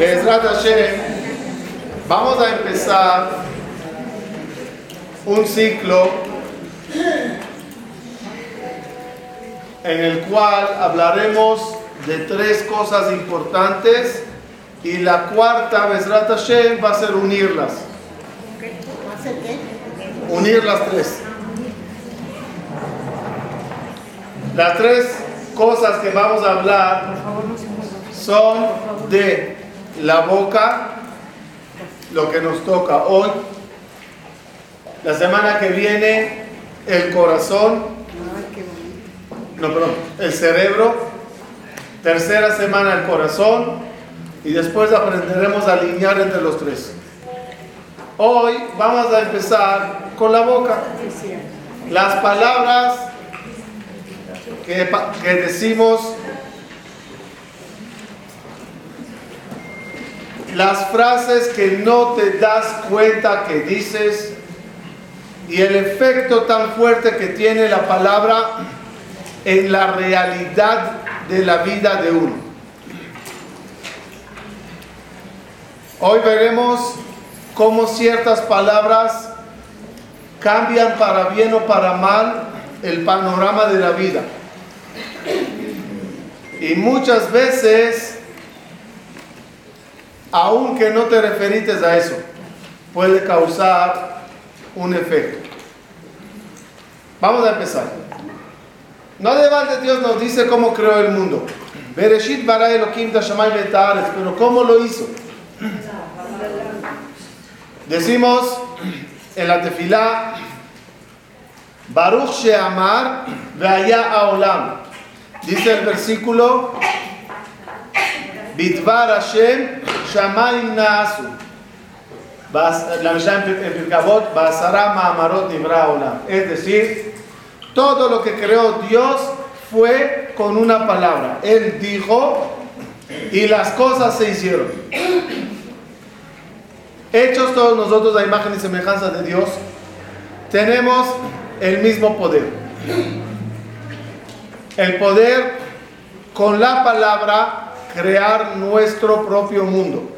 Bezrat Hashem, vamos a empezar un ciclo en el cual hablaremos de tres cosas importantes y la cuarta, Bezrat Hashem, va a ser unirlas. Unir las tres. Las tres cosas que vamos a hablar son de la boca, lo que nos toca hoy. La semana que viene, el corazón. No, perdón, el cerebro. Tercera semana, el corazón. Y después aprenderemos a alinear entre los tres. Hoy vamos a empezar con la boca. Las palabras que, que decimos las frases que no te das cuenta que dices y el efecto tan fuerte que tiene la palabra en la realidad de la vida de uno. Hoy veremos cómo ciertas palabras cambian para bien o para mal el panorama de la vida. Y muchas veces aunque no te referites a eso, puede causar un efecto. Vamos a empezar. No de Dios nos dice cómo creó el mundo. Bereshit bara Elohim pero ¿cómo lo hizo? Decimos en la tefilá, Baruch Sheamar Veaya Aolam. Dice el versículo, Bitvar Hashem Shamaim en. Es decir, todo lo que creó Dios fue con una palabra. Él dijo y las cosas se hicieron. Hechos todos nosotros a imagen y semejanza de Dios, tenemos el mismo poder. El poder con la palabra crear nuestro propio mundo.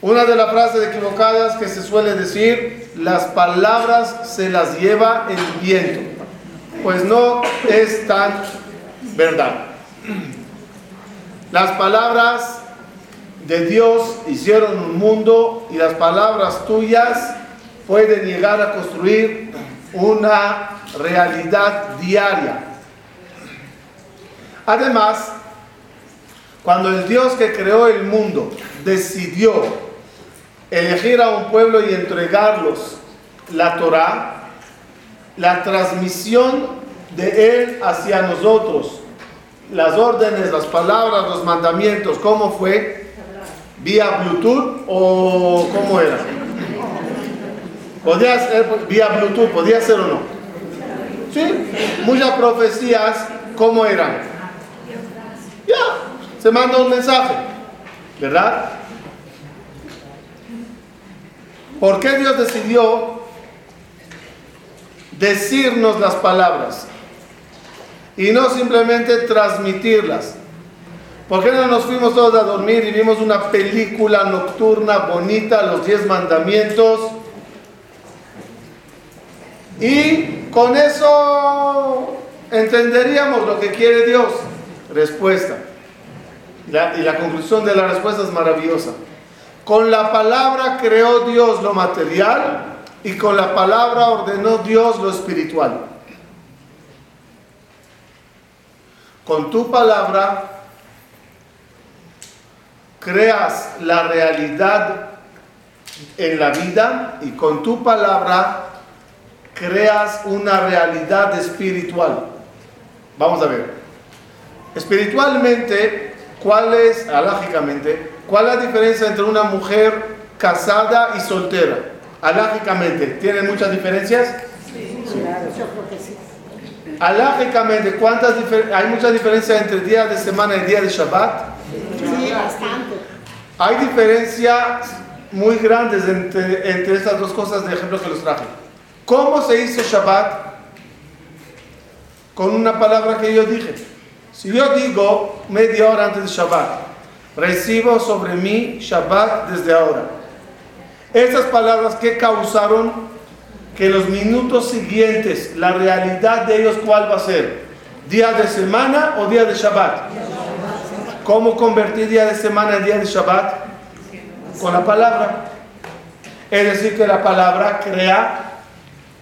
Una de las frases equivocadas que se suele decir, las palabras se las lleva el viento. Pues no es tan verdad. Las palabras de Dios hicieron un mundo y las palabras tuyas pueden llegar a construir una realidad diaria. Además, cuando el Dios que creó el mundo decidió elegir a un pueblo y entregarlos la Torah, la transmisión de Él hacia nosotros, las órdenes, las palabras, los mandamientos, ¿cómo fue? ¿Vía Bluetooth o cómo era? ¿Podía ser vía Bluetooth? ¿Podía ser o no? Sí, muchas profecías, ¿cómo eran? Ya, se manda un mensaje, ¿verdad? ¿Por qué Dios decidió decirnos las palabras y no simplemente transmitirlas? ¿Por qué no nos fuimos todos a dormir y vimos una película nocturna bonita, los diez mandamientos? Y con eso entenderíamos lo que quiere Dios. Respuesta y la conclusión de la respuesta es maravillosa. Con la palabra creó Dios lo material y con la palabra ordenó Dios lo espiritual. Con tu palabra creas la realidad en la vida y con tu palabra creas una realidad espiritual. Vamos a ver. Espiritualmente ¿Cuál es, alágicamente, cuál es la diferencia entre una mujer casada y soltera? Alágicamente, ¿tienen muchas diferencias? Sí, claro, yo creo que sí. Alágicamente, ¿cuántas ¿hay mucha diferencia entre día de semana y día de Shabbat? Sí, bastante. Hay diferencias muy grandes entre, entre estas dos cosas de ejemplo que los traje. ¿Cómo se hizo Shabbat? Con una palabra que yo dije. Si yo digo media hora antes de Shabbat, recibo sobre mí Shabbat desde ahora. Estas palabras que causaron que los minutos siguientes, la realidad de ellos, ¿cuál va a ser? ¿Día de semana o día de Shabbat? ¿Cómo convertir día de semana en día de Shabbat? Con la palabra. Es decir, que la palabra crea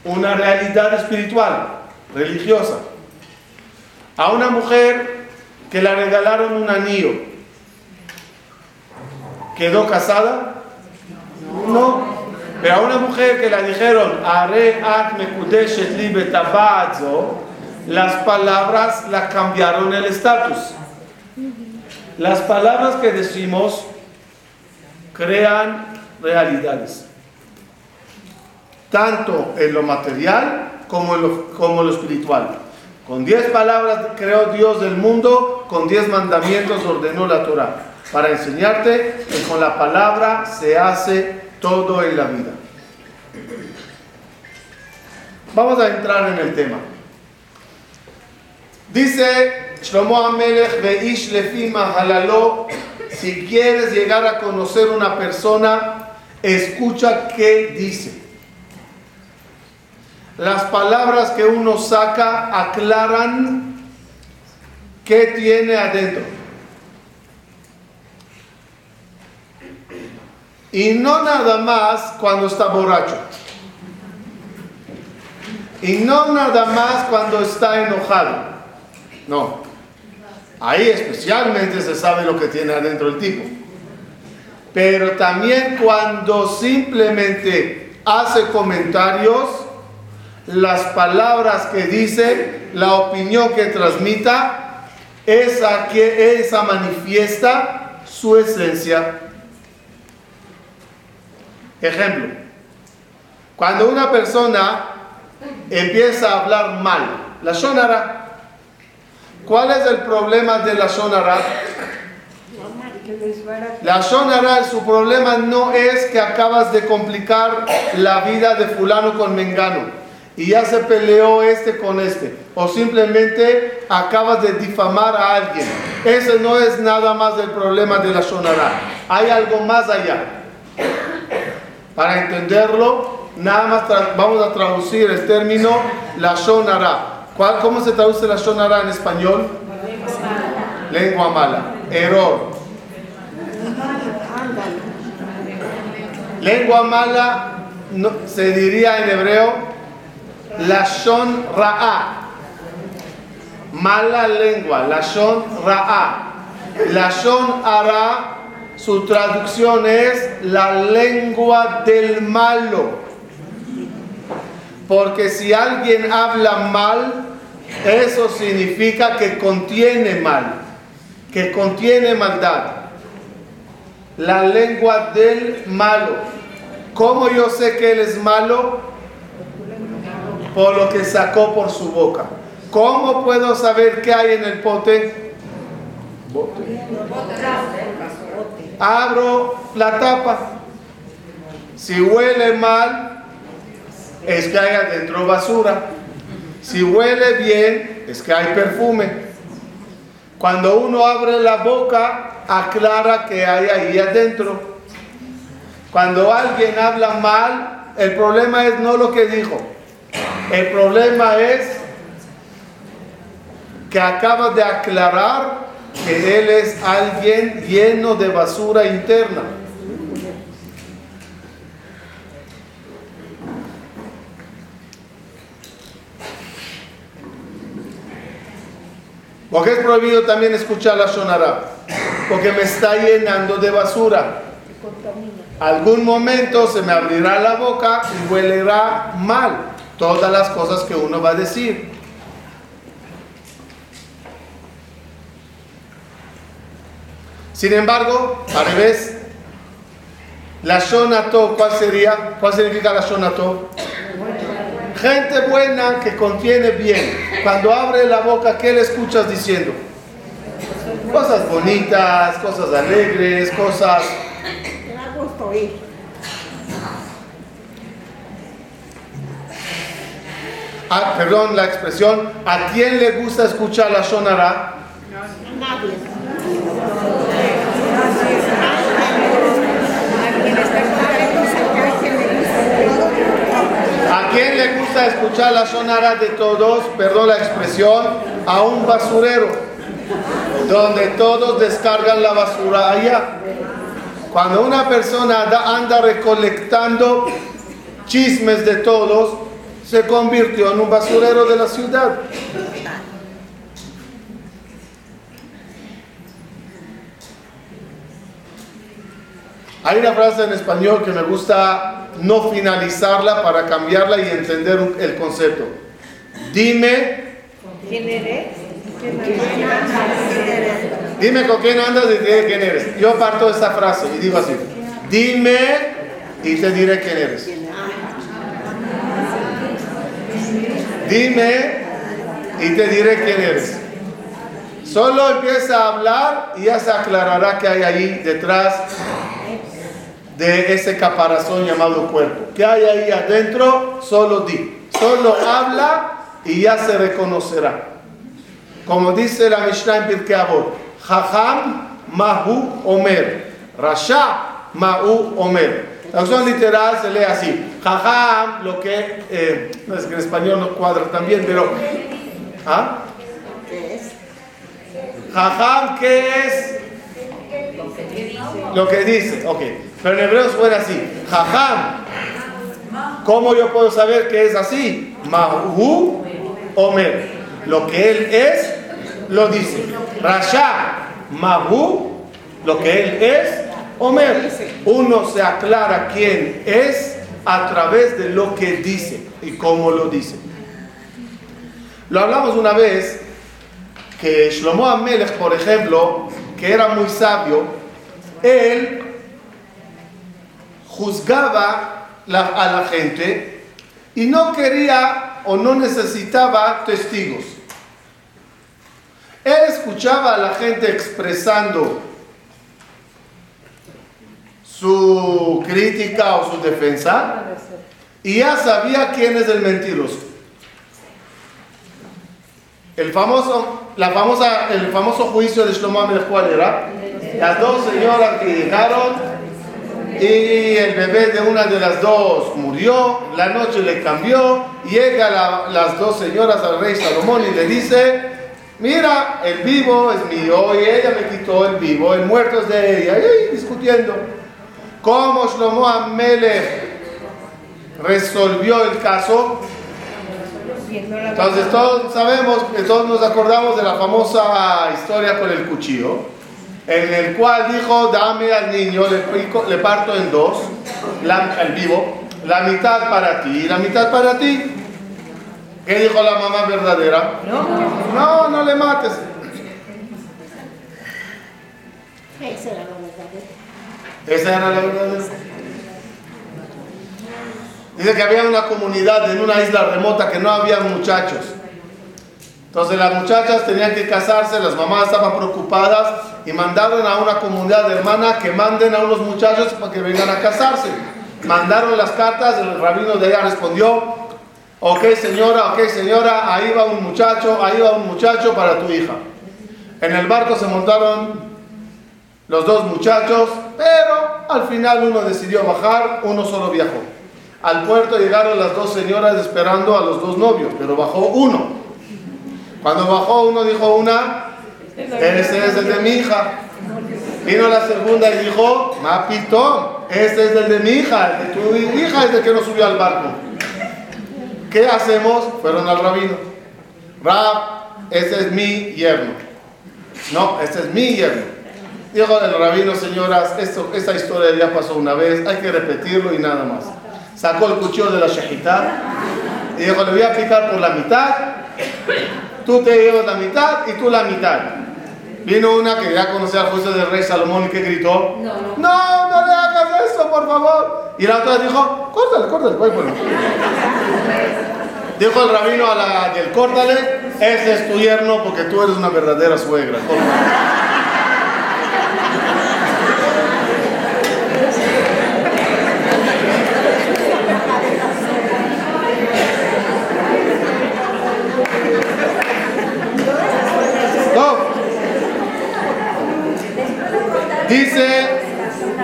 una realidad espiritual, religiosa. A una mujer que le regalaron un anillo, ¿quedó casada? No. Pero a una mujer que le dijeron, las palabras la cambiaron el estatus. Las palabras que decimos crean realidades tanto en lo material como en lo, como lo espiritual. Con diez palabras creó Dios del mundo, con diez mandamientos ordenó la Torah, para enseñarte que con la palabra se hace todo en la vida. Vamos a entrar en el tema. Dice Shlomo Amelech Beish Lefima si quieres llegar a conocer una persona, escucha qué dice. Las palabras que uno saca aclaran qué tiene adentro. Y no nada más cuando está borracho. Y no nada más cuando está enojado. No. Ahí especialmente se sabe lo que tiene adentro el tipo. Pero también cuando simplemente hace comentarios las palabras que dice, la opinión que transmita, esa que esa manifiesta su esencia. Ejemplo, cuando una persona empieza a hablar mal, la sonara, ¿cuál es el problema de la sonara? La sonara, su problema no es que acabas de complicar la vida de fulano con mengano y ya se peleó este con este, o simplemente acabas de difamar a alguien. Ese no es nada más el problema de la Shonara. Hay algo más allá. Para entenderlo, nada más vamos a traducir el término la Shonara. ¿Cómo se traduce la Shonara en español? Lengua mala. Error. Lengua mala se diría en hebreo Lashon Ra'a. Mala lengua, Lashon Ra'a. Lashon Ara, su traducción es la lengua del malo. Porque si alguien habla mal, eso significa que contiene mal, que contiene maldad. La lengua del malo. ¿Cómo yo sé que él es malo? Por lo que sacó por su boca. ¿Cómo puedo saber qué hay en el pote? Abro la tapa. Si huele mal, es que hay adentro basura. Si huele bien, es que hay perfume. Cuando uno abre la boca, aclara que hay ahí adentro. Cuando alguien habla mal, el problema es no lo que dijo, el problema es que acaba de aclarar que él es alguien lleno de basura interna. Porque es prohibido también escuchar la sonara, porque me está llenando de basura. Algún momento se me abrirá la boca y huelerá mal todas las cosas que uno va a decir. Sin embargo, al revés, la shonato, ¿cuál sería? ¿Cuál significa la shonato? Gente buena que contiene bien. Cuando abre la boca, ¿qué le escuchas diciendo? Cosas bonitas, cosas alegres, cosas... a, perdón la expresión, ¿a quién le gusta escuchar la sonará? ¿A quién le gusta escuchar la sonara de todos? Perdón la expresión, a un basurero, donde todos descargan la basura allá. Cuando una persona anda recolectando chismes de todos, se convirtió en un basurero de la ciudad. Hay una frase en español que me gusta no finalizarla para cambiarla y entender el concepto. Dime. ¿Quién eres? Dime con quién andas y diré quién eres. Yo parto de esta frase y digo así. Dime y te diré quién eres. Dime y te diré quién eres. Solo empieza a hablar y ya se aclarará que hay ahí detrás de ese caparazón llamado cuerpo. ¿Qué hay ahí adentro? Solo di. Solo habla y ya se reconocerá. Como dice la Mishnah en Pirkei Avot, Jajam Mahu Omer, Rasha Mahu Omer. La traducción literal se lee así. Jajam, lo que, eh, no es que en español no cuadra también, pero... ¿Ah? ¿Qué es? Jajam, ¿qué es? Lo que dice, ok. Pero en hebreo suena así. Jajam. ¿Cómo yo puedo saber que es así? Mahu Omer. Lo que él es, lo dice. Rasha. Mahu. Lo que él es, Omer. Uno se aclara quién es a través de lo que dice y cómo lo dice. Lo hablamos una vez que Shlomo Amelech, por ejemplo, que era muy sabio, él juzgaba a la gente y no quería o no necesitaba testigos. Él escuchaba a la gente expresando su crítica o su defensa y ya sabía quién es el mentiroso. El famoso, la famosa, el famoso juicio de Shlomo Amelech, ¿cuál era? Las dos señoras que llegaron y el bebé de una de las dos murió, la noche le cambió, llega las dos señoras al rey Salomón y le dice, mira, el vivo es mío y ella me quitó el vivo, el muerto es de ella, y discutiendo. ¿Cómo Shlomo Amelech resolvió el caso? Entonces todos sabemos, todos nos acordamos de la famosa historia con el cuchillo, en el cual dijo, dame al niño, le, parto en dos, la, el vivo, la mitad para ti y la mitad para ti. ¿Qué dijo la mamá verdadera? No, no, no le mates. Esa era la verdadera. Dice que había una comunidad en una isla remota que no había muchachos. Entonces las muchachas tenían que casarse, las mamás estaban preocupadas y mandaron a una comunidad hermana que manden a unos muchachos para que vengan a casarse. Mandaron las cartas, el rabino de allá respondió, ok señora, ok señora, ahí va un muchacho, ahí va un muchacho para tu hija. En el barco se montaron los dos muchachos, pero al final uno decidió bajar, uno solo viajó. Al puerto llegaron las dos señoras esperando a los dos novios, pero bajó uno. Cuando bajó uno dijo una, ese es el de mi hija. Vino la segunda y dijo, Mapitón, este es el de mi hija, el de tu hija es el que no subió al barco. ¿Qué hacemos? Fueron al rabino. Rab, ese es mi yerno. No, este es mi yerno. Dijo el rabino, señoras, esto, esta historia ya pasó una vez, hay que repetirlo y nada más sacó el cuchillo de la shahita y dijo, le voy a picar por la mitad, tú te llevas la mitad y tú la mitad. Vino una que ya conocía al juicio del rey Salomón y que gritó, no, no, no, no le hagas eso, por favor. Y la otra dijo, córtale, córtale, bueno. Dijo el rabino a la del córtale, ese es tu yerno porque tú eres una verdadera suegra. Dice,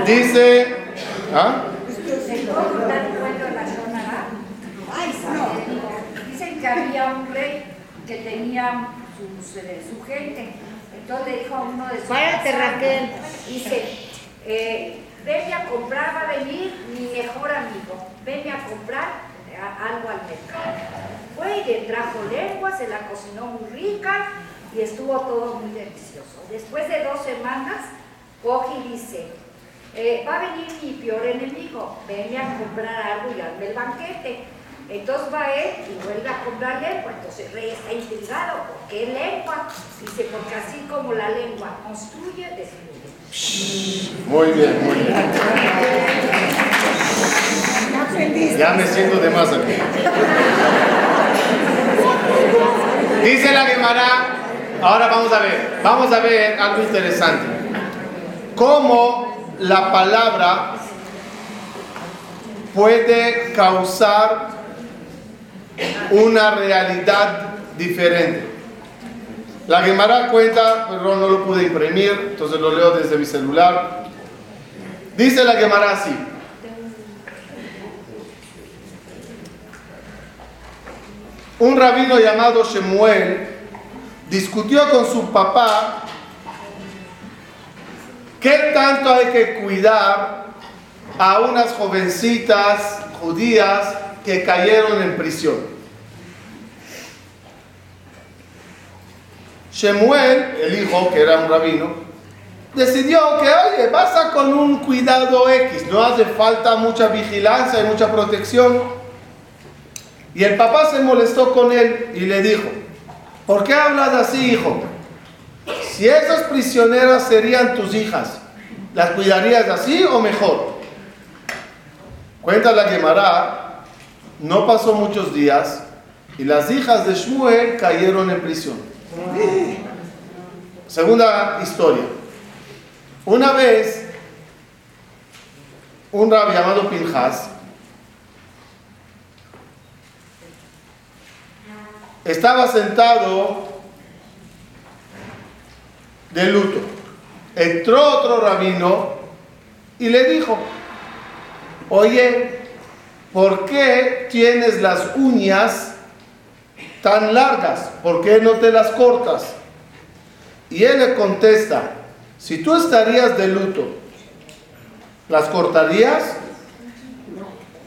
dice, ¿ah? Dice que tenía eh, su gente. Entonces le dijo a uno de sus Párate, Raquel. dice, eh, venme a comprar, va a venir mi mejor amigo, venme a comprar algo al mercado. Fue y le trajo lengua, se la cocinó muy rica y estuvo todo muy delicioso. Después de dos semanas, coge y dice, eh, va a venir mi peor enemigo, venme a comprar algo y hazme el banquete. Entonces va él y vuelve a comprar lengua. Entonces el rey está intrigado. ¿Por qué lengua? Dice, porque así como la lengua construye, destruye. Muy bien, muy bien. Ya me siento de más aquí. Dice la Gemara, ahora vamos a ver, vamos a ver algo interesante. Cómo la palabra puede causar una realidad diferente. La Gemara cuenta, perdón, no lo pude imprimir, entonces lo leo desde mi celular. Dice la Gemara así. Un rabino llamado Shemuel discutió con su papá qué tanto hay que cuidar a unas jovencitas judías que cayeron en prisión. Shemuel, el hijo, que era un rabino, decidió que, oye, basta con un cuidado X, no hace falta mucha vigilancia y mucha protección. Y el papá se molestó con él y le dijo, ¿por qué hablas así, hijo? Si esas prisioneras serían tus hijas, ¿las cuidarías así o mejor? Cuenta la Gemara, no pasó muchos días y las hijas de Shmuel cayeron en prisión. Segunda historia. Una vez, un rabbi llamado Pinjas estaba sentado de luto. Entró otro rabino y le dijo, oye, ¿por qué tienes las uñas tan largas? ¿Por qué no te las cortas? Y él le contesta, si tú estarías de luto, ¿las cortarías?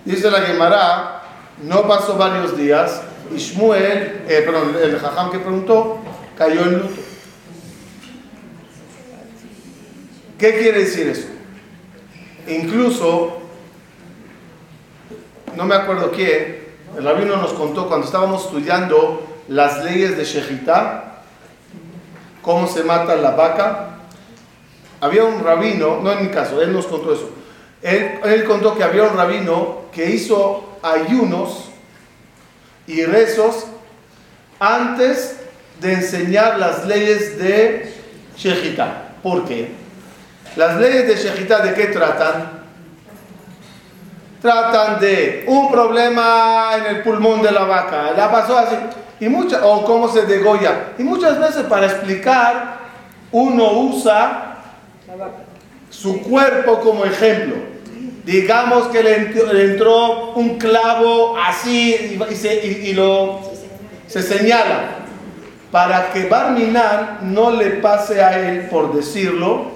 Dice la Gemara, no pasó varios días y Shmuel, eh, perdón, el jajam que preguntó, cayó en luto. ¿Qué quiere decir eso? Incluso, no me acuerdo quién, el rabino nos contó cuando estábamos estudiando las leyes de Shejitá, cómo se mata la vaca. Había un rabino, no en mi caso, él nos contó eso. Él contó que había un rabino que hizo ayunos y rezos antes de enseñar las leyes de Shejitá. ¿Por qué? Las leyes de Shejitá, ¿de qué tratan? Tratan de un problema en el pulmón de la vaca, la pasó así, y mucha, o cómo se degolla. Y muchas veces para explicar, uno usa su cuerpo como ejemplo. Digamos que le entró un clavo así y, lo, se señala para que Barminan no le pase a él por decirlo.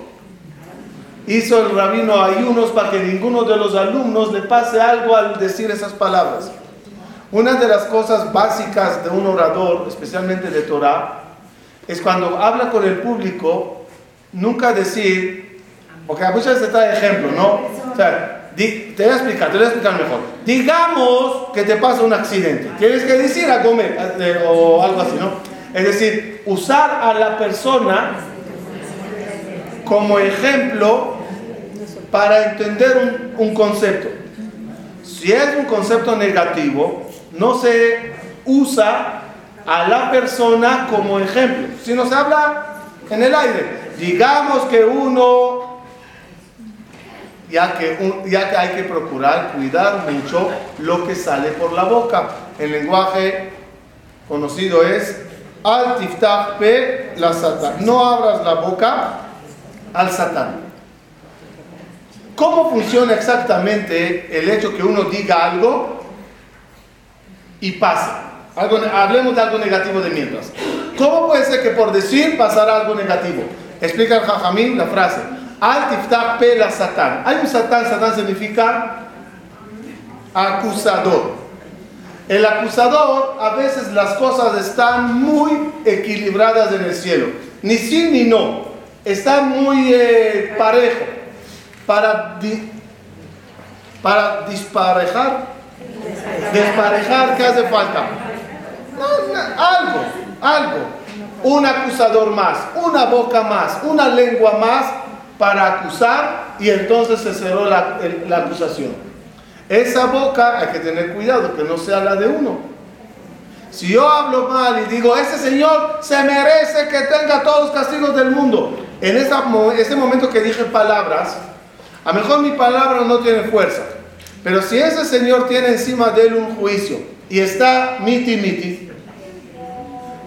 Hizo el rabino ayunos para que ninguno de los alumnos le pase algo al decir esas palabras. Una de las cosas básicas de un orador, especialmente de Torah, es cuando habla con el público, nunca decir, porque muchas veces se trae ejemplo, ¿no? O sea, te voy a explicar, te voy a explicar mejor. Digamos que te pasa un accidente. Tienes que decir a comer o algo así, ¿no? Es decir, usar a la persona como ejemplo para entender un, concepto. Si es un concepto negativo, no se usa a la persona como ejemplo, sino se habla en el aire. Digamos que uno ya que, ya que hay que procurar cuidar mucho lo que sale por la boca. El lenguaje conocido es al tiftach pe la satán. No abras la boca al satán. ¿Cómo funciona exactamente el hecho que uno diga algo y pasa? Algo, hablemos de algo negativo de mientras. ¿Cómo puede ser que por decir pasará algo negativo? Explica el Jajamín la frase. Al tiftach pela satán. Hay un satán, satán significa acusador. El acusador, a veces las cosas están muy equilibradas en el cielo. Ni sí ni no. Está muy eh, parejo. Para, para disparejar. Desparejar, ¿qué hace falta? algo, algo. Un acusador más, una boca más, una lengua más para acusar y entonces se cerró la, la acusación. Esa boca hay que tener cuidado que no sea la de uno. Si yo hablo mal y digo, ese señor se merece que tenga todos los castigos del mundo, en ese ese momento que dije palabras, a lo mejor mi palabra no tiene fuerza, pero si ese señor tiene encima de él un juicio y está miti miti,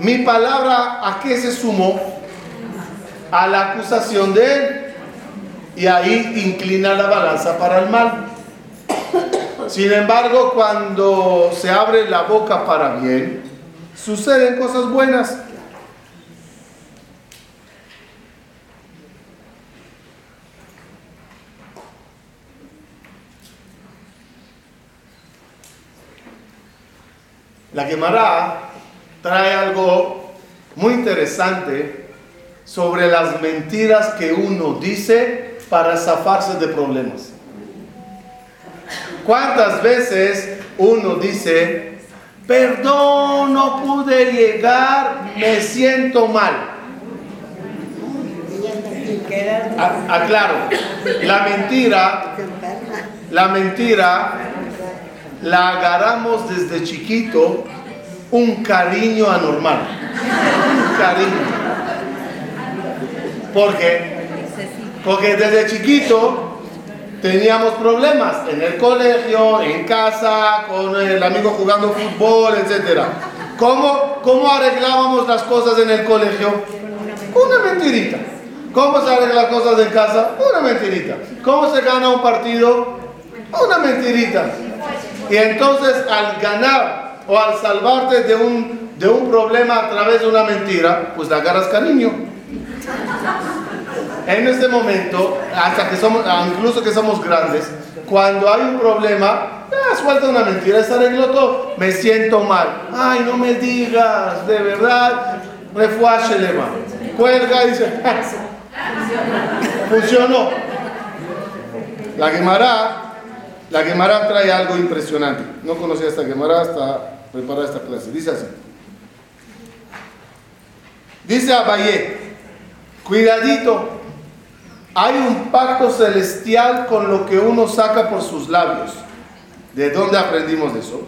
mi palabra a qué se sumó? A la acusación de él. Y ahí inclina la balanza para el mal. Sin embargo, cuando se abre la boca para bien, suceden cosas buenas. La quemará trae algo muy interesante sobre las mentiras que uno dice para zafarse de problemas. ¿Cuántas veces uno dice, perdón, no pude llegar, me siento mal? Aclaro, la mentira, la mentira la agarramos desde chiquito un cariño anormal. Un cariño. ¿Por qué? Porque desde chiquito teníamos problemas en el colegio, en casa, con el amigo jugando fútbol, etc. ¿Cómo, ¿Cómo arreglábamos las cosas en el colegio? Una mentirita. ¿Cómo se arreglan las cosas en casa? Una mentirita. ¿Cómo se gana un partido? Una mentirita. Y entonces al ganar o al salvarte de un, de un problema a través de una mentira, pues le agarras cariño. En este momento, hasta que somos, ah, incluso que somos grandes, cuando hay un problema, ah, suelta una mentira, se arregló todo, me siento mal. Ay, no me digas, de verdad, refuáshelema. Cuelga y dice, funcionó. La quemará, la quemará trae algo impresionante. No conocía esta quemará hasta preparar esta clase. Dice así. Dice Abayé, cuidadito, hay un pacto celestial con lo que uno saca por sus labios. ¿De dónde aprendimos eso?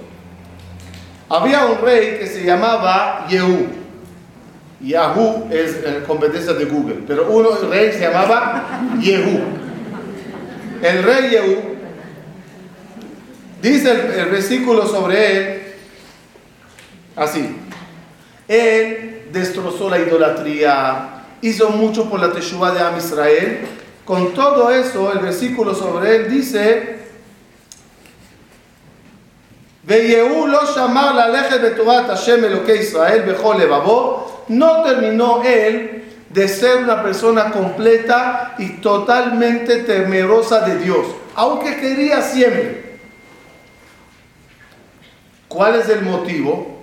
Había un rey que se llamaba Yehú. Yahoo es en competencia de Google, pero uno, el rey se llamaba Yehú. El rey Yehú, dice el, el versículo sobre él, Así. Él destrozó la idolatría, hizo mucho por la Teshuvah de Am Israel. Con todo eso, el versículo sobre él dice: no terminó él de ser una persona completa y totalmente temerosa de Dios, aunque quería siempre. ¿Cuál es el motivo?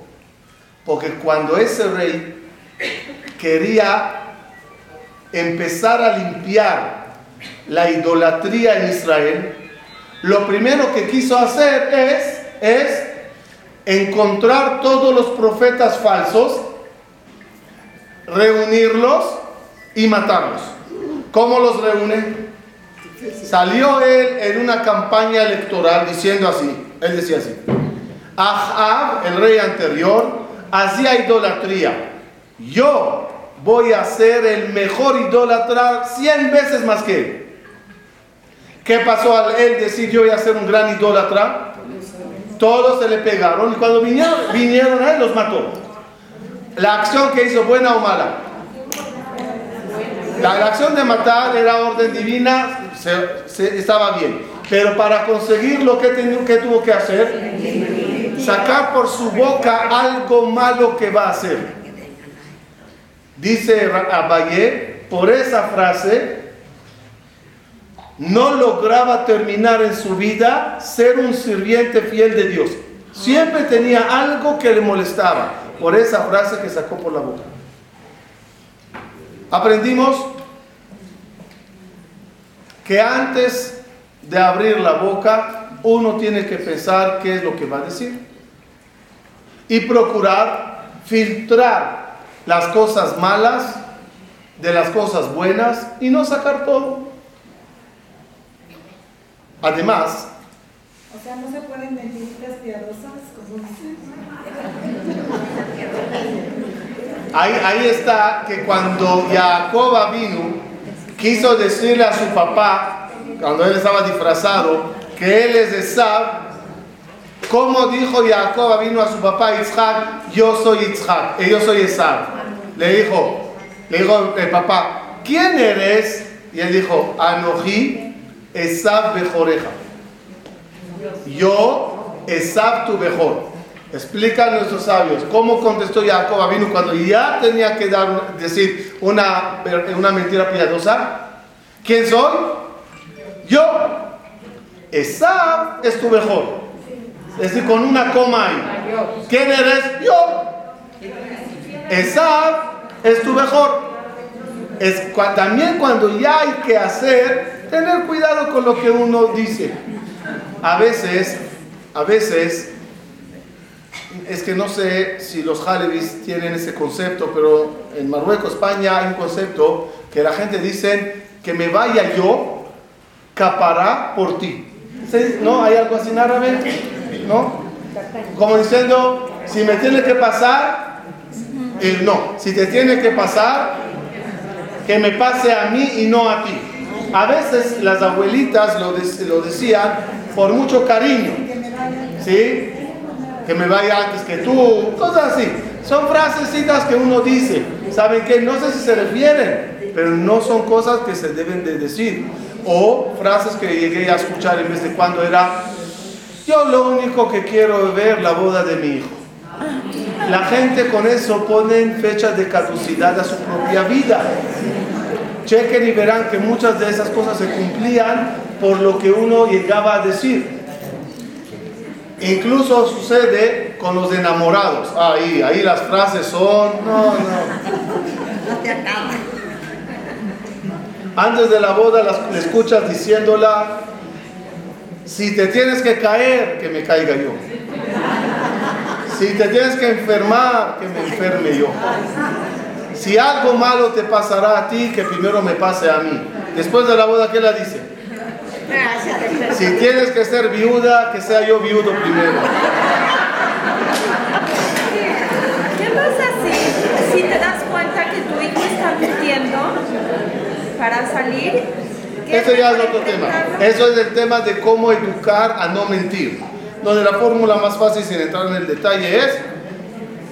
Porque cuando ese rey quería empezar a limpiar la idolatría en Israel, lo primero que quiso hacer es, es encontrar todos los profetas falsos, reunirlos y matarlos. ¿Cómo los reúne? Salió él en una campaña electoral diciendo así, él decía así, Ahab, el rey anterior, hacía idolatría. Yo voy a ser el mejor idólatra 100 veces más que él. ¿Qué pasó al él decir yo voy a ser un gran idólatra? Todos se le pegaron y cuando vinieron, vinieron a él los mató. La acción que hizo, buena o mala. La, acción de matar era orden divina, se, estaba bien. Pero para conseguir lo que, que tuvo que hacer, sacar por su boca algo malo que va a hacer. Dice Abaye, por esa frase, no lograba terminar en su vida ser un sirviente fiel de Dios. Siempre tenía algo que le molestaba por esa frase que sacó por la boca. Aprendimos que antes de abrir la boca, uno tiene que pensar qué es lo que va a decir y procurar filtrar las cosas malas de las cosas buenas y no sacar todo. Además, o sea, no se pueden piadosas, Ahí, ahí está que cuando Jacob vino, quiso decirle a su papá, cuando él estaba disfrazado, que él es Esab, como dijo Jacob vino a su papá Isaac, yo soy Isaac, y yo soy Esab. Le dijo, le dijo el papá, ¿quién eres? Y él dijo, Anoji Esab Bejoreja. Yo, Esab tu mejor. Explican nuestros sabios cómo contestó Jacob vino cuando ya tenía que dar, decir una, una mentira piadosa. ¿Quién soy? Yo. Esab es tu mejor. Es decir, con una coma ahí. ¿Quién eres? Yo. Esab es tu mejor. Es, también cuando ya hay que hacer, tener cuidado con lo que uno dice. A veces, a veces, es que no sé si los Halevis tienen ese concepto, pero en Marruecos, España, hay un concepto que la gente dice que me vaya yo, capará por ti. ¿No? ¿Hay algo así en árabe? ¿No? Como diciendo, si me tiene que pasar, el no. Si te tiene que pasar, que me pase a mí y no a ti. A veces las abuelitas lo, lo decían por mucho cariño. ¿Sí? Que me vaya antes que tú, cosas así. Son frasecitas que uno dice. ¿Saben qué? No sé si se refieren, pero no son cosas que se deben de decir. O frases que llegué a escuchar en vez de cuando era, yo lo único que quiero es ver la boda de mi hijo. La gente con eso ponen fechas de caducidad a su propia vida. Chequen y verán que muchas de esas cosas se cumplían por lo que uno llegaba a decir. Incluso sucede con los enamorados. Ahí, ahí las frases son, no, no. Antes de la boda las escuchas diciéndola, si te tienes que caer, que me caiga yo. Si te tienes que enfermar, que me enferme yo. Si algo malo te pasará a ti, que primero me pase a mí. Después de la boda, ¿qué la dice? Si tienes que ser viuda, que sea yo viudo primero. ¿Qué pasa si, si te das cuenta que tu hijo está mintiendo para salir? Eso ya es otro tema. Eso es el tema de cómo educar a no mentir. Donde la fórmula más fácil, sin entrar en el detalle, es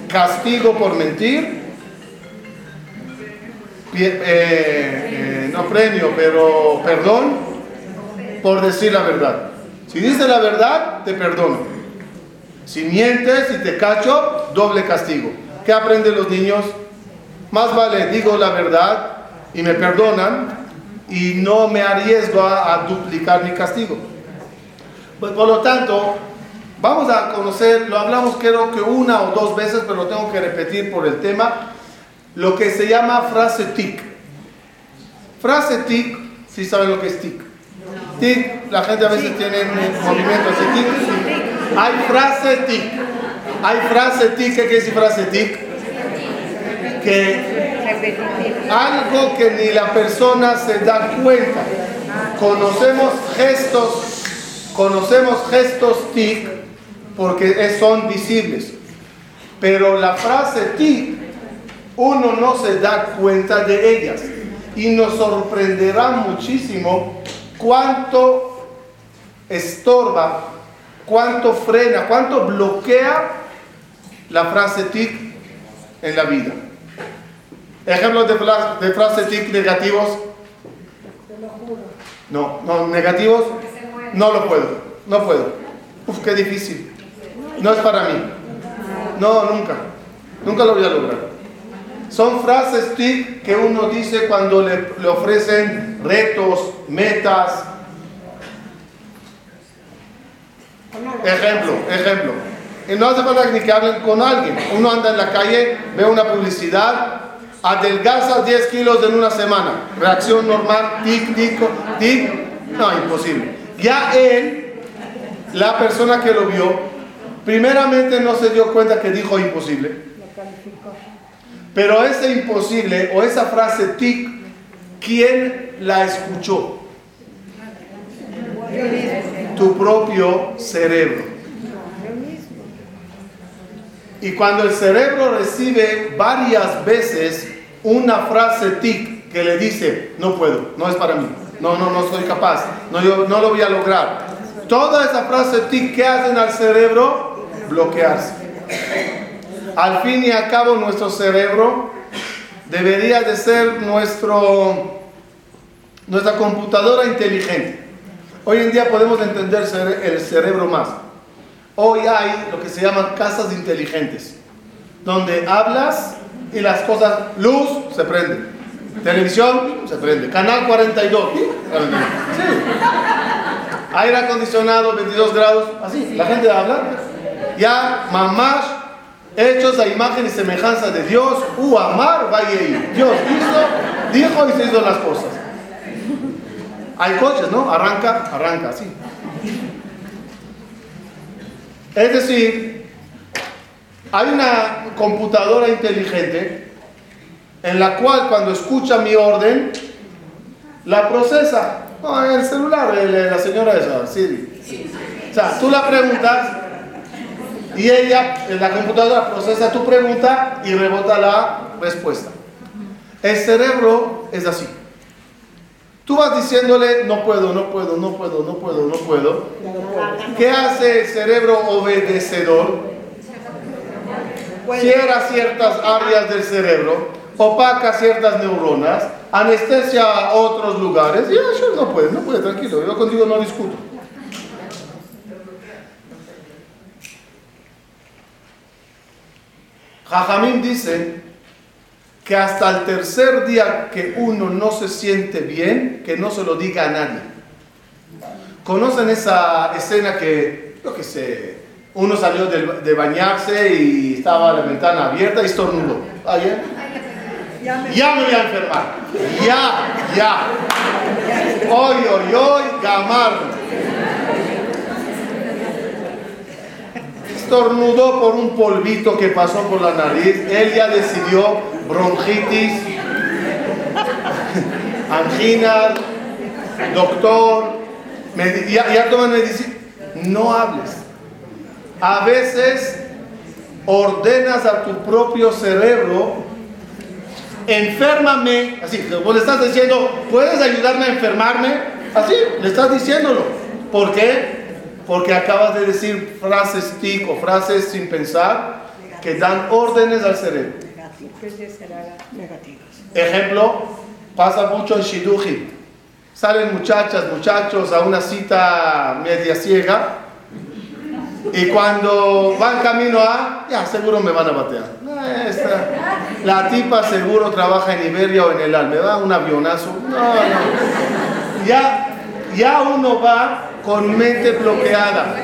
castigo por mentir, eh, eh, no premio, pero perdón por decir la verdad. Si dices la verdad, te perdono. Si mientes y te cacho, doble castigo. ¿Qué aprenden los niños? Más vale digo la verdad y me perdonan y no me arriesgo a, a duplicar mi castigo. Pues por lo tanto, vamos a conocer, lo hablamos creo que una o dos veces, pero lo tengo que repetir por el tema, lo que se llama frase tic. Frase tic, si saben lo que es tic. Tic, la gente a veces tiene movimientos de tic. Hay frase tic. Hay frase tic, ¿qué quiere decir frase tic? Que algo que ni la persona se da cuenta. Conocemos gestos, conocemos gestos tic porque son visibles. Pero la frase tic, uno no se da cuenta de ellas. Y nos sorprenderá muchísimo cuánto estorba, cuánto frena, cuánto bloquea la frase tic en la vida. Ejemplos de, frase tic negativos. No, no, negativos. No lo puedo, no puedo. Uf, qué difícil. No es para mí. No, nunca. Nunca lo voy a lograr. Son frases TIC que uno dice cuando le, le ofrecen retos, metas. Ejemplo, ejemplo. Y no hace falta ni que hablen con alguien. Uno anda en la calle, ve una publicidad, adelgaza 10 kilos en una semana. Reacción normal, tic, tic, tic. No, imposible. Ya él, la persona que lo vio, primeramente no se dio cuenta que dijo imposible. Pero ese imposible o esa frase tic, ¿quién la escuchó? Tu propio cerebro. Y cuando el cerebro recibe varias veces una frase tic que le dice, no puedo, no es para mí, no, no, no soy capaz, no, yo no lo voy a lograr. Toda esa frase tic que hacen al cerebro, bloquearse. Al fin y al cabo nuestro cerebro debería de ser nuestro, nuestra computadora inteligente. Hoy en día podemos entender el cerebro más. Hoy hay lo que se llaman casas inteligentes, donde hablas y las cosas, luz, se prende, televisión, se prende, canal 42, sí. aire acondicionado, 22 grados, así, la gente habla, ya, mamás, hechos a imagen y semejanza de Dios, u amar, vaya Dios hizo, dijo y se hizo las cosas. Hay coches, ¿no? Arranca, arranca, así. Es decir, hay una computadora inteligente en la cual cuando escucha mi orden, la procesa. No, en el celular, la señora esa, Siri. O sea, tú la preguntas y ella, en la computadora, procesa tu pregunta y rebota la respuesta. El cerebro es así. Tú vas diciéndole, no puedo, no puedo, no puedo, no puedo, no puedo. ¿Qué hace el cerebro obedecedor? Cierra ciertas áreas del cerebro, opaca ciertas neuronas, anestesia otros lugares. Y eso no puede, no puede, tranquilo, yo contigo no discuto. Jajamín dice que hasta el tercer día que uno no se siente bien, que no se lo diga a nadie. ¿Conocen esa escena que, yo qué sé, uno salió de, bañarse y estaba la ventana abierta y estornudó? ¿Ayer? Ya me voy a enfermar. Ya, ya. Hoy, hoy, hoy, gamar. Estornudó por un polvito que pasó por la nariz. Él ya decidió bronquitis, angina, doctor, ya, ya toman medicina. No hables. A veces ordenas a tu propio cerebro, enférmame, así, vos le estás diciendo, ¿puedes ayudarme a enfermarme? Así, le estás diciéndolo. ¿Por qué? Porque acabas de decir frases tic o frases sin pensar que dan órdenes al cerebro. Ejemplo, pasa mucho en Shiduji. Salen muchachas, muchachos a una cita media ciega y cuando van camino a, ya seguro me van a batear. la tipa seguro trabaja en Iberia o en el Al, me da un avionazo. No, no. Ya, ya uno va con mente bloqueada.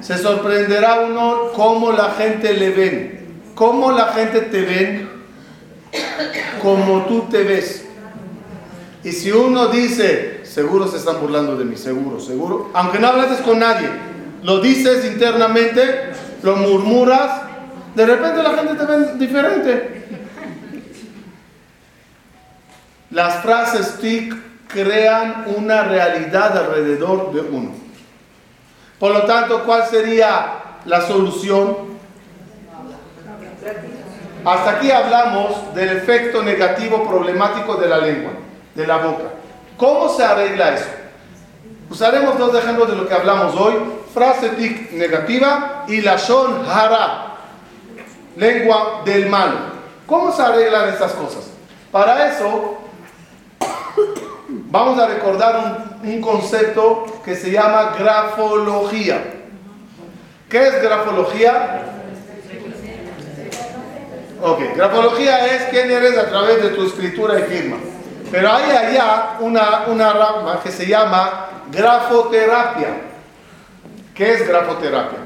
Se sorprenderá uno cómo la gente le ven. ¿Cómo la gente te ve? Como tú te ves. Y si uno dice, seguro se están burlando de mí, seguro, seguro, aunque no hables con nadie, lo dices internamente, lo murmuras, de repente la gente te ve diferente. Las frases TIC crean una realidad alrededor de uno. Por lo tanto, ¿cuál sería la solución? Hasta aquí hablamos del efecto negativo problemático de la lengua, de la boca. ¿Cómo se arregla eso? Usaremos dos ejemplos de lo que hablamos hoy. Frase tic negativa y la shon hara, lengua del mal. ¿Cómo se arreglan estas cosas? Para eso vamos a recordar un, concepto que se llama grafología. ¿Qué es grafología? Ok, grafología es quién eres a través de tu escritura y firma. Pero hay allá una, una rama que se llama grafoterapia. ¿Qué es grafoterapia?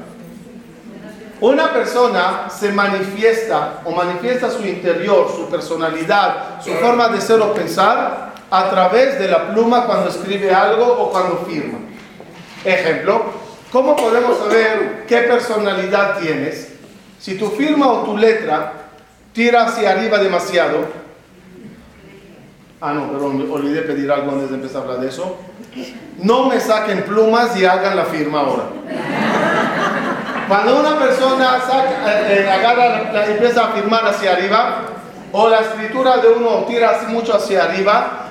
Una persona se manifiesta o manifiesta su interior, su personalidad, su forma de ser o pensar a través de la pluma cuando escribe algo o cuando firma. Ejemplo, ¿cómo podemos saber qué personalidad tienes? Si tu firma o tu letra tira hacia arriba demasiado, ah no, perdón, olvidé pedir algo antes de empezar a hablar de eso, no me saquen plumas y hagan la firma ahora. Cuando una persona saca, eh, agarra, la- empieza a firmar hacia arriba, o la escritura de uno tira mucho hacia arriba,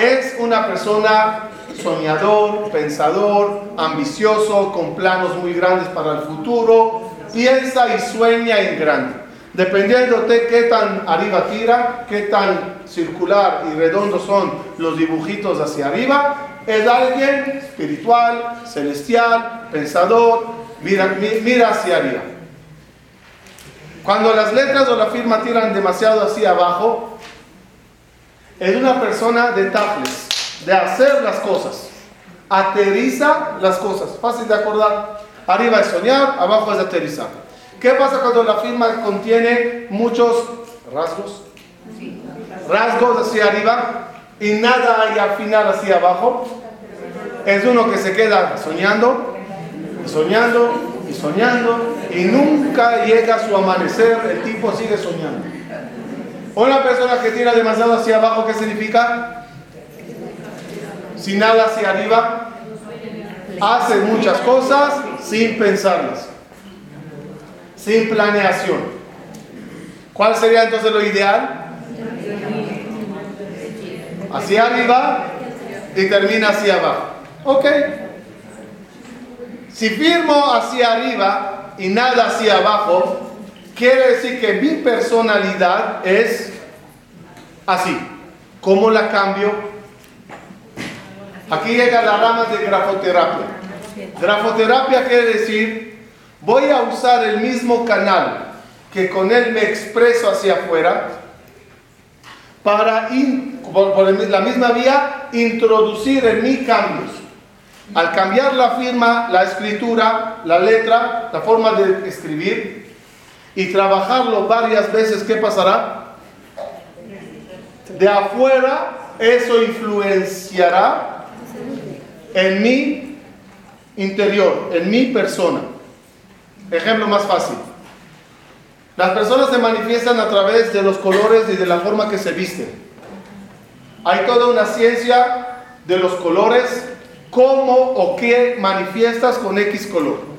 Es una persona soñador, pensador, ambicioso, con planos muy grandes para el futuro, piensa y sueña en grande. Dependiendo de qué tan arriba tira, qué tan circular y redondo son los dibujitos hacia arriba, es alguien espiritual, celestial, pensador, mira, mi- mira hacia arriba. Cuando las letras o la firma tiran demasiado hacia abajo, es una persona de tafles, de hacer las cosas. Aterriza las cosas. Fácil de acordar. Arriba es soñar, abajo es aterrizar. ¿Qué pasa cuando la firma contiene muchos rasgos? Rasgos hacia arriba y nada hay al final hacia abajo. Es uno que se queda soñando, y soñando y soñando y nunca llega a su amanecer. El tipo sigue soñando. Una persona que tira demasiado hacia abajo, ¿qué significa? Sin nada hacia arriba, hace muchas cosas sin pensarlas, sin planeación. ¿Cuál sería entonces lo ideal? Hacia arriba y termina hacia abajo. Ok. Si firmo hacia arriba y nada hacia abajo, quiere decir que mi personalidad es así. ¿Cómo la cambio? Aquí llega la rama de grafoterapia. Grafoterapia quiere decir, voy a usar el mismo canal que con él me expreso hacia afuera para, por, por la misma vía, introducir en mí cambios. Al cambiar la firma, la escritura, la letra, la forma de escribir y trabajarlo varias veces, ¿qué pasará? De afuera, eso influenciará en mi interior, en mi persona. Ejemplo más fácil. Las personas se manifiestan a través de los colores y de la forma que se visten. Hay toda una ciencia de los colores, cómo o qué manifiestas con X color.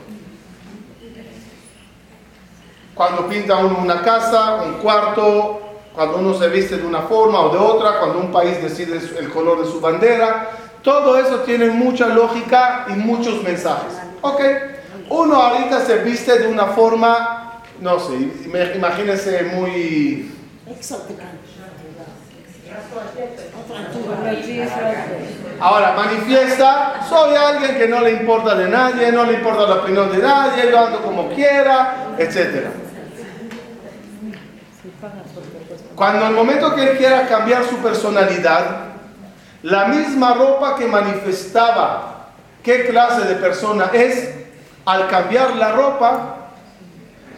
Cuando pinta uno una casa, un cuarto, cuando uno se viste de una forma o de otra, cuando un país decide el color de su bandera, todo eso tiene mucha lógica y muchos mensajes. Ok, uno ahorita se viste de una forma, no sé, im- imagínense muy... Exótica. Ahora, manifiesta, soy alguien que no le importa de nadie, no le importa la opinión de nadie, yo ando como quiera, etc. Cuando el momento que él quiera cambiar su personalidad, la misma ropa que manifestaba qué clase de persona es, al cambiar la ropa,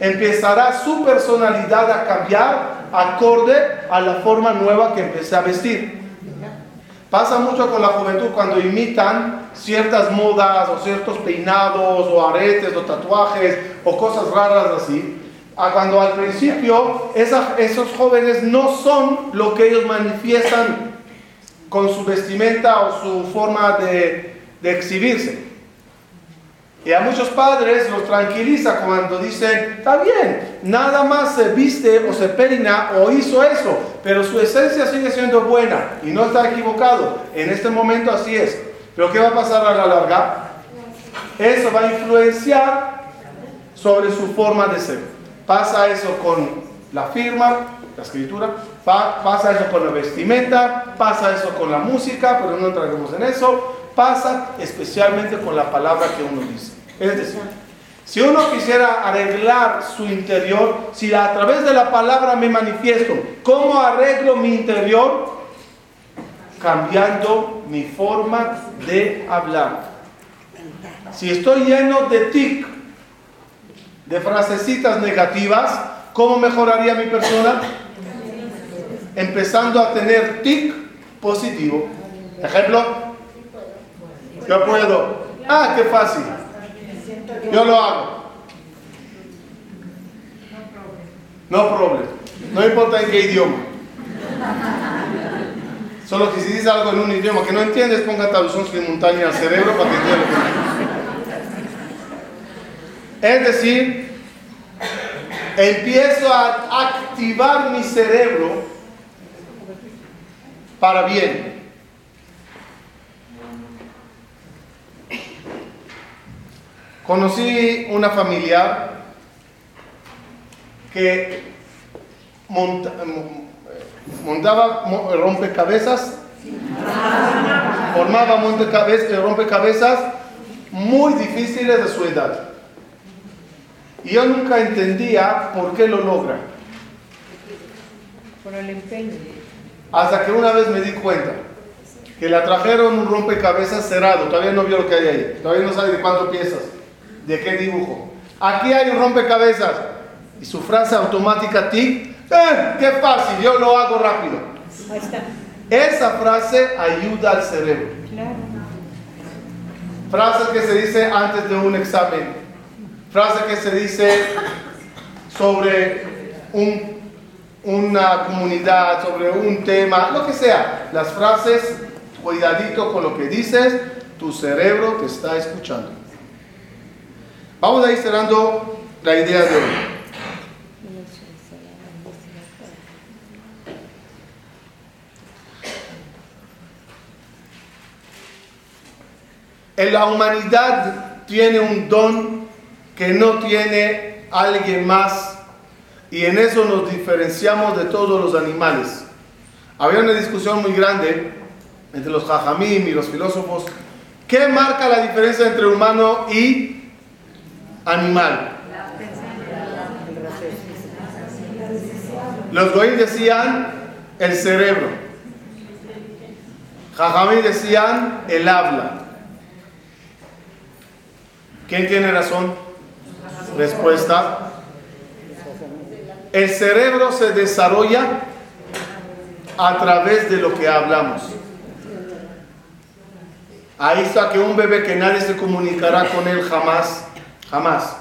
empezará su personalidad a cambiar acorde a la forma nueva que empecé a vestir. Pasa mucho con la juventud cuando imitan ciertas modas o ciertos peinados o aretes o tatuajes o cosas raras así. Cuando al principio esos jóvenes no son lo que ellos manifiestan con su vestimenta o su forma de, de exhibirse. Y a muchos padres los tranquiliza cuando dicen, está bien, nada más se viste o se peina o hizo eso, pero su esencia sigue siendo buena y no está equivocado. En este momento así es. Pero ¿qué va a pasar a la larga? Eso va a influenciar sobre su forma de ser. Pasa eso con la firma, la escritura, pa- pasa eso con la vestimenta, pasa eso con la música, pero no entraremos en eso, pasa especialmente con la palabra que uno dice. Es decir, Si uno quisiera arreglar su interior, si a través de la palabra me manifiesto, ¿cómo arreglo mi interior? Cambiando mi forma de hablar. Si estoy lleno de tic, de frasecitas negativas, ¿cómo mejoraría mi persona? Empezando a tener tic positivo. Ejemplo, yo puedo. Ah, qué fácil. Yo lo hago. No problema. No importa en qué idioma. Solo que si dices algo en un idioma que no entiendes, ponga traducción simultánea al cerebro para que entienda Es decir, empiezo a activar mi cerebro para bien. Conocí una familia que montaba rompecabezas, formaba rompecabezas muy difíciles de su edad. Y yo nunca entendía por qué lo logra. Por el empeño. Hasta que una vez me di cuenta que la trajeron un rompecabezas cerrado, todavía no vio lo que hay ahí, todavía no sabe de cuántas piezas ¿De qué dibujo? Aquí hay un rompecabezas. Y su frase automática, tic, eh, qué fácil, yo lo hago rápido. Ahí está. Esa frase ayuda al cerebro. Claro. Frase que se dice antes de un examen. Frase que se dice sobre un, una comunidad, sobre un tema, lo que sea. Las frases, cuidadito con lo que dices, tu cerebro te está escuchando. Vamos a ir cerrando la idea de hoy. En la humanidad tiene un don que no tiene alguien más y en eso nos diferenciamos de todos los animales. Había una discusión muy grande entre los jajamim y los filósofos. ¿Qué marca la diferencia entre humano y animal. Los goyim decían el cerebro. Jajamí decían el habla. ¿Quién tiene razón? Respuesta. El cerebro se desarrolla a través de lo que hablamos. Ahí está que un bebé que nadie se comunicará con él jamás Jamás.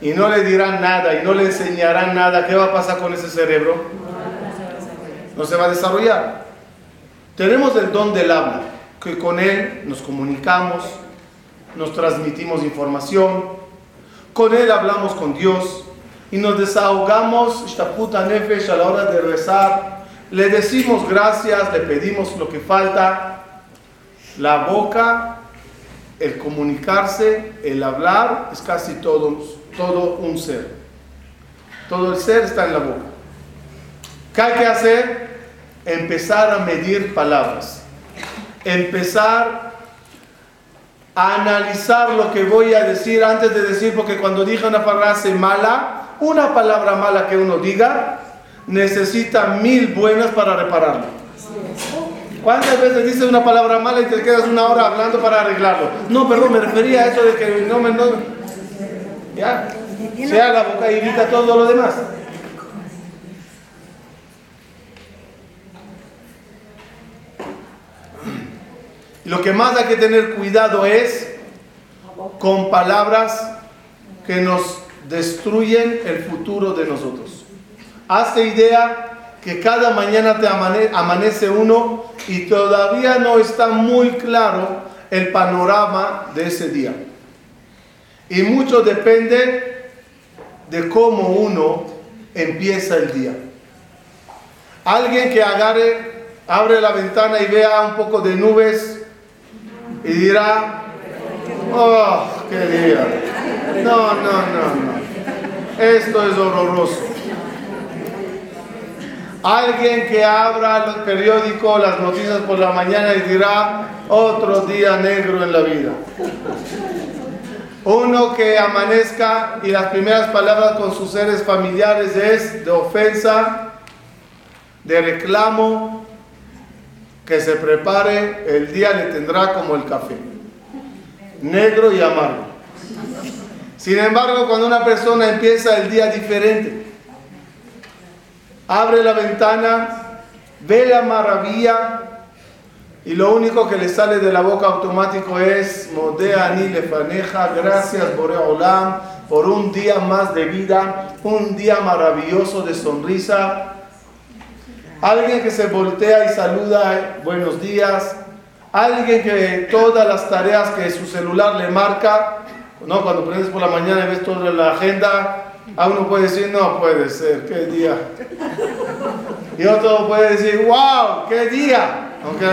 Y no le dirán nada y no le enseñarán nada. ¿Qué va a pasar con ese cerebro? No se va a desarrollar. Tenemos el don del habla, que con él nos comunicamos, nos transmitimos información, con él hablamos con Dios y nos desahogamos, esta puta nefesh, a la hora de rezar, le decimos gracias, le pedimos lo que falta. La boca el comunicarse, el hablar, es casi todo, todo un ser. Todo el ser está en la boca. ¿Qué hay que hacer? Empezar a medir palabras. Empezar a analizar lo que voy a decir antes de decir, porque cuando dije una frase mala, una palabra mala que uno diga, necesita mil buenas para repararlo. ¿Cuántas veces dices una palabra mala y te quedas una hora hablando para arreglarlo? No, perdón, me refería a eso de que no me... No, ya, sea la boca y evita todo lo demás. Lo que más hay que tener cuidado es con palabras que nos destruyen el futuro de nosotros. Hazte idea que cada mañana te amanece uno y todavía no está muy claro el panorama de ese día. Y mucho depende de cómo uno empieza el día. Alguien que agarre, abre la ventana y vea un poco de nubes y dirá, oh, qué día. No, no, no, no. Esto es horroroso. Alguien que abra el periódico, las noticias por la mañana y dirá, otro día negro en la vida. Uno que amanezca y las primeras palabras con sus seres familiares es de ofensa, de reclamo, que se prepare, el día le tendrá como el café, negro y amargo. Sin embargo, cuando una persona empieza el día diferente, abre la ventana, ve la maravilla y lo único que le sale de la boca automático es Modea ni lefaneja, gracias Boreolam por un día más de vida, un día maravilloso de sonrisa. Alguien que se voltea y saluda buenos días. Alguien que todas las tareas que su celular le marca, no, cuando prendes por la mañana y ves toda la agenda, a uno puede decir, no puede ser, qué día. Y otro puede decir, wow, qué día. Aunque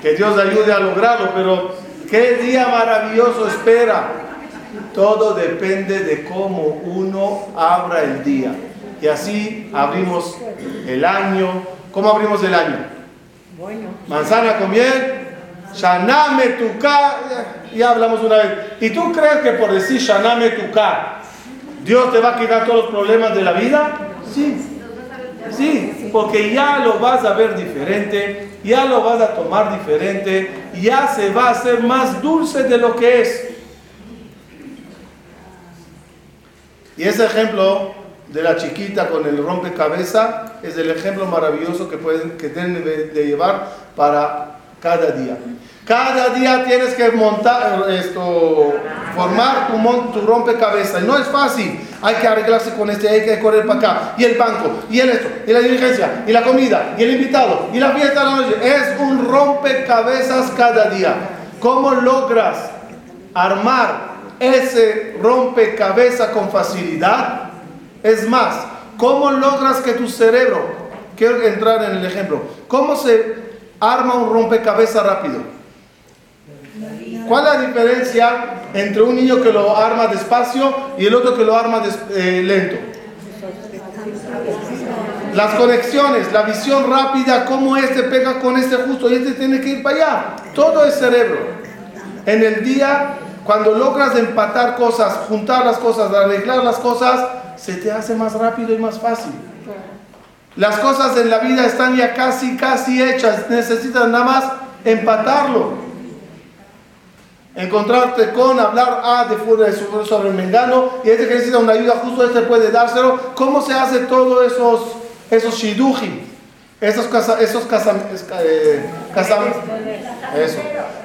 que Dios ayude a lograrlo, pero qué día maravilloso espera. Todo depende de cómo uno abra el día. Y así abrimos el año. ¿Cómo abrimos el año? Manzana con miel, Shaname Tuka, ya hablamos una vez. ¿Y tú crees que por decir Shaname Tuka, Dios te va a quitar todos los problemas de la vida? Sí. Sí, porque ya lo vas a ver diferente, ya lo vas a tomar diferente, ya se va a hacer más dulce de lo que es. Y ese ejemplo de la chiquita con el rompecabezas es el ejemplo maravilloso que, pueden, que tienen de llevar para cada día. Cada día tienes que montar esto, formar tu, tu rompecabezas. Y no es fácil. Hay que arreglarse con este, hay que correr para acá. Y el banco, y el esto, y la diligencia, y la comida, y el invitado, y la fiesta de la noche. Es un rompecabezas cada día. ¿Cómo logras armar ese rompecabezas con facilidad? Es más, ¿cómo logras que tu cerebro, quiero entrar en el ejemplo, ¿cómo se arma un rompecabezas rápido? ¿Cuál es la diferencia entre un niño que lo arma despacio y el otro que lo arma eh, lento? Las conexiones, la visión rápida, cómo este pega con este justo y este tiene que ir para allá. Todo es cerebro. En el día, cuando logras empatar cosas, juntar las cosas, arreglar las cosas, se te hace más rápido y más fácil. Las cosas en la vida están ya casi, casi hechas. Necesitas nada más empatarlo encontrarte con, hablar ah, de, sobre el mengano y este que necesita una ayuda justo este puede dárselo. ¿Cómo se hace todo esos, esos shiduji? Esos casa, esos eh, eso.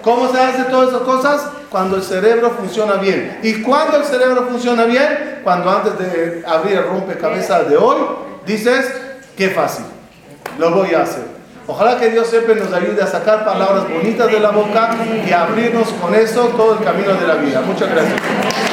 ¿Cómo se hace todas esas cosas? Cuando el cerebro funciona bien. ¿Y cuando el cerebro funciona bien? Cuando antes de abrir el rompecabezas de hoy, dices, qué fácil, lo voy a hacer. Ojalá que Dios siempre nos ayude a sacar palabras bonitas de la boca y abrirnos con eso todo el camino de la vida. Muchas gracias.